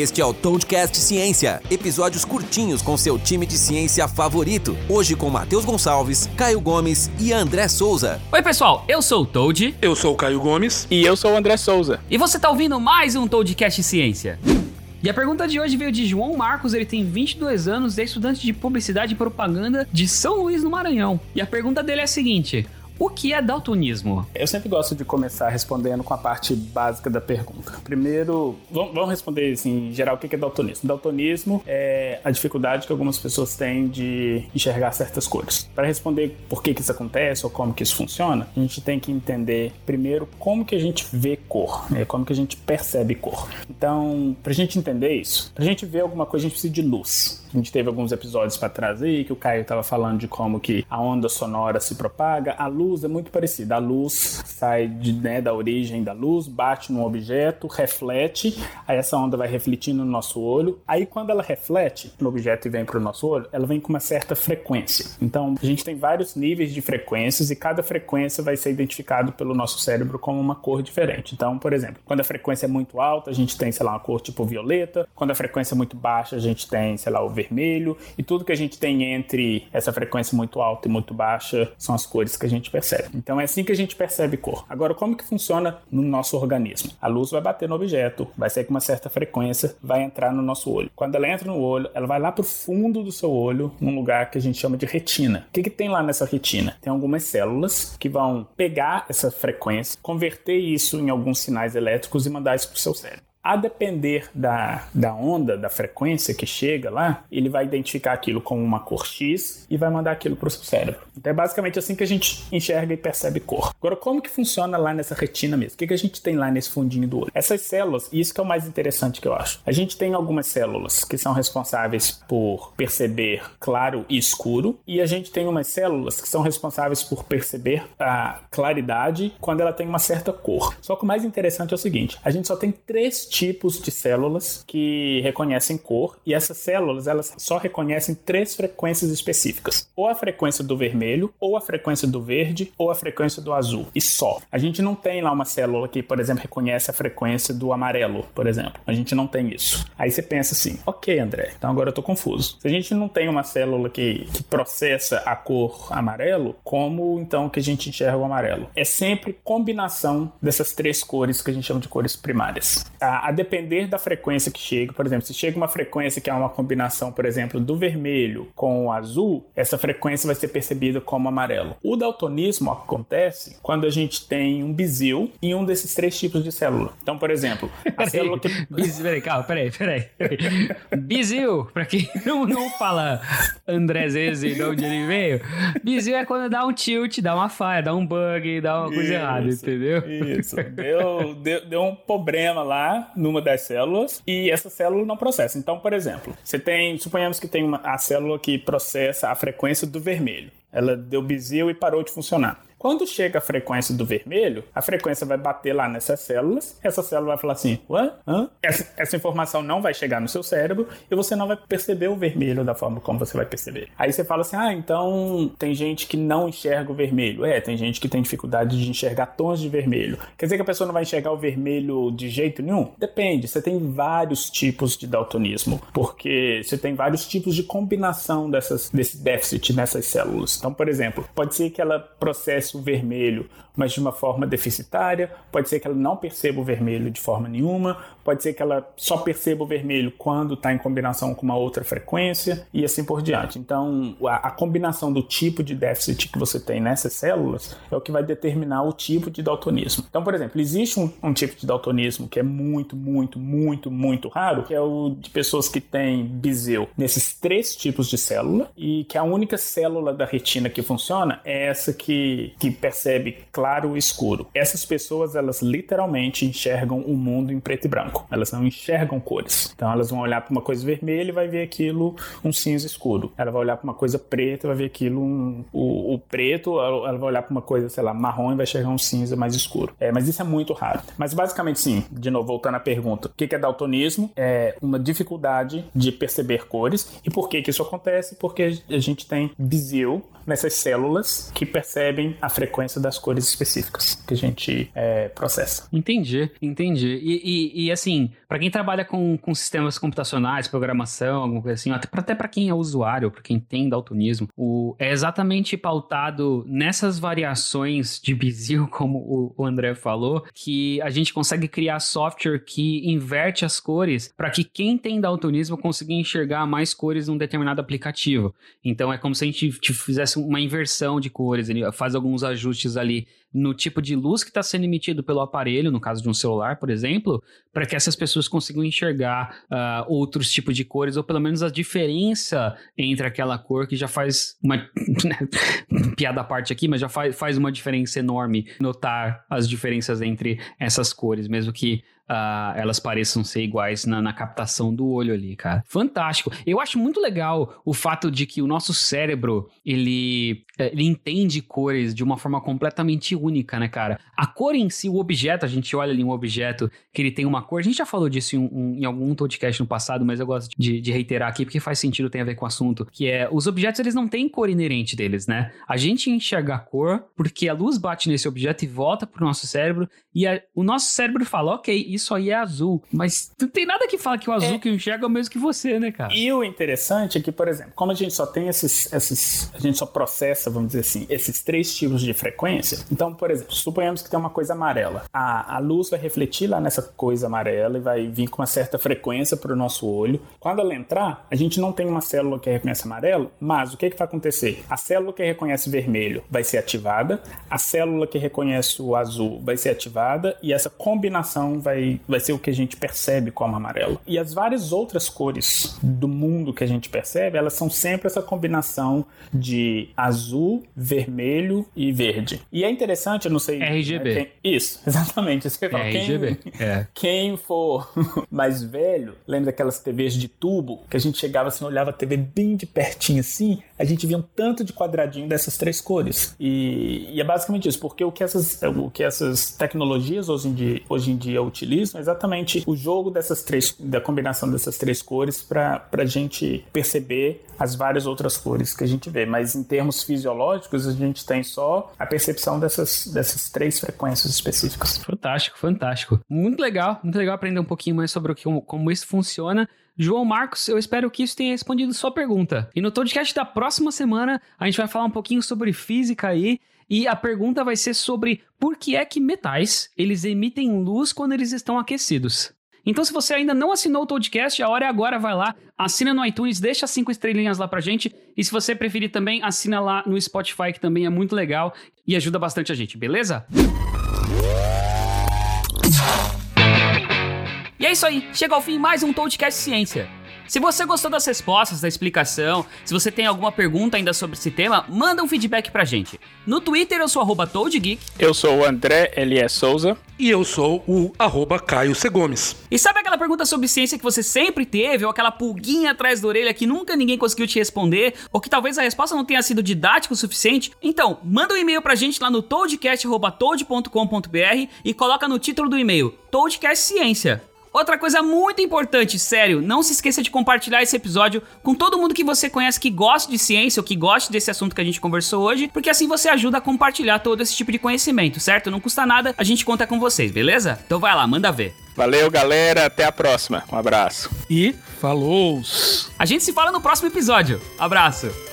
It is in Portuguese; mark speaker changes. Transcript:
Speaker 1: Este é o Toadcast Ciência, episódios curtinhos com seu time de ciência favorito. Hoje com Matheus Gonçalves, Caio Gomes e André Souza.
Speaker 2: Oi, pessoal, eu sou o Toad.
Speaker 3: Eu sou o Caio Gomes.
Speaker 4: E eu sou o André Souza.
Speaker 2: E você tá ouvindo mais um Toadcast Ciência. E a pergunta de hoje veio de João Marcos, ele tem 22 anos, é estudante de publicidade e propaganda de São Luís, no Maranhão. E a pergunta dele é a seguinte: o que é daltonismo?
Speaker 4: Eu sempre gosto de começar respondendo com a parte básica da pergunta. Primeiro, vamos responder assim, em geral o que é daltonismo. Daltonismo é a dificuldade que algumas pessoas têm de enxergar certas cores. Para responder por que, isso acontece ou como que isso funciona, a gente tem que entender primeiro como que a gente vê cor, né? como que a gente percebe cor. Então, para a gente entender isso, para a gente ver alguma coisa, a gente precisa de luz. A gente teve alguns episódios para trás aí que o Caio estava falando de como que a onda sonora se propaga. A luz é muito parecida. A luz sai de, né, da origem da luz, bate num objeto, reflete, aí essa onda vai refletindo no nosso olho. Aí quando ela reflete no objeto e vem para o nosso olho, ela vem com uma certa frequência. Então a gente tem vários níveis de frequências e cada frequência vai ser identificado pelo nosso cérebro como uma cor diferente. Então, por exemplo, quando a frequência é muito alta, a gente tem, sei lá, uma cor tipo violeta. Quando a frequência é muito baixa, a gente tem, sei lá, o vermelho, e tudo que a gente tem entre essa frequência muito alta e muito baixa são as cores que a gente percebe. Então é assim que a gente percebe cor. Agora, como que funciona no nosso organismo? A luz vai bater no objeto, vai sair com uma certa frequência, vai entrar no nosso olho. Quando ela entra no olho, ela vai lá para o fundo do seu olho, num lugar que a gente chama de retina. O que, que tem lá nessa retina? Tem algumas células que vão pegar essa frequência, converter isso em alguns sinais elétricos e mandar isso para o seu cérebro. A depender da, da onda, da frequência que chega lá, ele vai identificar aquilo como uma cor X e vai mandar aquilo para o seu cérebro. Então é basicamente assim que a gente enxerga e percebe cor. Agora, como que funciona lá nessa retina mesmo? O que, que a gente tem lá nesse fundinho do olho? Essas células, e isso que é o mais interessante que eu acho. A gente tem algumas células que são responsáveis por perceber claro e escuro, e a gente tem umas células que são responsáveis por perceber a claridade quando ela tem uma certa cor. Só que o mais interessante é o seguinte: a gente só tem três tipos de células que reconhecem cor e essas células elas só reconhecem três frequências específicas: ou a frequência do vermelho, ou a frequência do verde, ou a frequência do azul. E só. A gente não tem lá uma célula que, por exemplo, reconhece a frequência do amarelo, por exemplo. A gente não tem isso. Aí você pensa assim: ok, André, então agora eu tô confuso. Se a gente não tem uma célula que, que processa a cor amarelo, como então que a gente enxerga o amarelo? É sempre combinação dessas três cores que a gente chama de cores primárias. A a depender da frequência que chega, por exemplo, se chega uma frequência que é uma combinação, por exemplo, do vermelho com o azul, essa frequência vai ser percebida como amarelo. O daltonismo acontece quando a gente tem um bizil em um desses três tipos de célula. Então, por exemplo, a
Speaker 2: peraí,
Speaker 4: célula que.
Speaker 2: Bizil, peraí, calma, peraí, peraí. Bizil, pra quem não, não fala André de onde ele veio, bizil é quando dá um tilt, dá uma falha, dá um bug, dá uma coisa
Speaker 4: Isso,
Speaker 2: errada, entendeu?
Speaker 4: Isso. Deu, deu, deu um problema lá numa das células e essa célula não processa. Então, por exemplo, você tem, suponhamos que tem uma, a célula que processa a frequência do vermelho. Ela deu bizil e parou de funcionar. Quando chega a frequência do vermelho, a frequência vai bater lá nessas células, essa célula vai falar assim, ué? Hã? Essa, essa, informação não vai chegar no seu cérebro e você não vai perceber o vermelho da forma como você vai perceber. Aí você fala assim, ah, então tem gente que não enxerga o vermelho. É, tem gente que tem dificuldade de enxergar tons de vermelho. Quer dizer que a pessoa não vai enxergar o vermelho de jeito nenhum? Depende, você tem vários tipos de daltonismo, porque você tem vários tipos de combinação dessas, desse déficit nessas células. Então, por exemplo, pode ser que ela processe o vermelho, mas de uma forma deficitária, pode ser que ela não perceba o vermelho de forma nenhuma, pode ser que ela só perceba o vermelho quando está em combinação com uma outra frequência e assim por diante. Então, a, a, combinação do tipo de déficit que você tem nessas células é o que vai determinar o tipo de daltonismo. Então, por exemplo, existe um, um tipo de daltonismo que é muito, muito, muito, muito raro, que é o de pessoas que têm bizil nesses três tipos de célula e que a única célula da retina que funciona é essa que, que percebe claro e escuro. Essas pessoas, elas literalmente enxergam o mundo em preto e branco. Elas não enxergam cores. Então elas vão olhar para uma coisa vermelha e vai ver aquilo um cinza escuro. Ela vai olhar para uma coisa preta e vai ver aquilo um, o, o preto. Ela vai olhar para uma coisa, sei lá, marrom e vai enxergar um cinza mais escuro. É, mas isso é muito raro. Mas basicamente sim, de novo, voltando à pergunta, o que é daltonismo? É uma dificuldade de perceber cores. E por que que isso acontece? Porque a gente tem bizil nessas células que percebem a frequência das cores específicas que a gente é, processa.
Speaker 2: Entendi, entendi. E, e, e assim, para quem trabalha com, com sistemas computacionais, programação, alguma coisa assim, até para até quem é usuário, para quem tem daltonismo, o, é exatamente pautado nessas variações de Bizil, como o, o André falou, que a gente consegue criar software que inverte as cores para que quem tem daltonismo consiga enxergar mais cores num determinado aplicativo. Então é como se a gente fizesse uma inversão de cores, ele faz alguns ajustes ali no tipo de luz que está sendo emitido pelo aparelho, no caso de um celular, por exemplo, para que essas pessoas consigam enxergar uh, outros tipos de cores, ou pelo menos a diferença entre aquela cor que já faz uma piada à parte aqui, mas já faz, faz uma diferença enorme notar as diferenças entre essas cores, mesmo que uh, elas pareçam ser iguais na, na, captação do olho ali, cara. Fantástico. Eu acho muito legal o fato de que o nosso cérebro, ele, eh, ele entende cores de uma forma completamente única, né, cara? A cor em si, o objeto, a gente olha ali um objeto que ele tem uma cor, a gente já falou disso em, um, em algum podcast no passado, mas eu gosto de, de, reiterar aqui porque faz sentido, tem a ver com o assunto, que é, os objetos, eles não têm cor inerente deles, né? A gente enxerga a cor porque a luz bate nesse objeto e volta pro nosso cérebro, e a, o nosso cérebro fala, ok, isso aí é azul. Mas não tem nada que fala que o azul é. que eu enxergo é o mesmo que você, né, cara?
Speaker 4: E o interessante é que, por exemplo, como a gente só tem esses, esses. A gente só processa, vamos dizer assim, esses três tipos de frequência. Então, por exemplo, suponhamos que tem uma coisa amarela. A, a luz vai refletir lá nessa coisa amarela e vai vir com uma certa frequência para o nosso olho. Quando ela entrar, a gente não tem uma célula que reconhece amarelo, mas o que, que vai acontecer? A célula que reconhece vermelho vai ser ativada, a célula que reconhece o azul vai ser ativada e essa combinação vai vai, ser o que a gente percebe como amarelo. E as várias outras cores do mundo que a gente percebe, elas são sempre essa combinação de azul, vermelho e verde. E é interessante, eu não sei.
Speaker 2: RGB.
Speaker 4: Né, quem, isso, exatamente. Isso que eu falo. RGB. Quem, é. quem for mais velho, lembra daquelas TVs de tubo, que a gente chegava assim, olhava a TV bem de pertinho assim, a gente via um tanto de quadradinho dessas três cores. E, e é basicamente isso, porque o que essas, o que essas tecnologias hoje em dia, hoje em dia utilizam é exatamente o jogo dessas três, da combinação dessas três cores para a gente perceber as várias outras cores que a gente vê. Mas em termos fisiológicos, a gente tem só a percepção dessas, dessas três frequências específicas.
Speaker 2: Fantástico, fantástico. Muito legal, muito legal aprender um pouquinho mais sobre o que, como isso funciona. João Marcos, eu espero que isso tenha respondido sua pergunta. E no podcast da próxima semana, a gente vai falar um pouquinho sobre física aí e a pergunta vai ser sobre por que é que metais eles emitem luz quando eles estão aquecidos. Então, se você ainda não assinou o podcast, a hora é agora, vai lá, assina no iTunes, deixa cinco estrelinhas lá pra gente. E se você preferir também, assina lá no Spotify, que também é muito legal e ajuda bastante a gente, beleza? E é isso aí, chega ao fim mais um Toadcast Ciência. Se você gostou das respostas, da explicação, se você tem alguma pergunta ainda sobre esse tema, manda um feedback pra gente. No Twitter eu sou arroba ToadGeek.
Speaker 4: Eu sou o André Elias Souza.
Speaker 3: E eu sou o arroba Caio C. Gomes.
Speaker 2: E sabe aquela pergunta sobre ciência que você sempre teve, ou aquela pulguinha atrás da orelha que nunca ninguém conseguiu te responder, ou que talvez a resposta não tenha sido didática o suficiente? Então, manda um e-mail pra gente lá no toadcast.toad.com.br e coloca no título do e-mail Toadcast Ciência. Outra coisa muito importante, sério, não se esqueça de compartilhar esse episódio com todo mundo que você conhece que gosta de ciência ou que gosta desse assunto que a gente conversou hoje, porque assim você ajuda a compartilhar todo esse tipo de conhecimento, certo? Não custa nada, a gente conta com vocês, beleza? Então vai lá, manda ver.
Speaker 4: Valeu, galera, até a próxima. Um abraço.
Speaker 3: E falou!
Speaker 2: A gente se fala no próximo episódio. Abraço.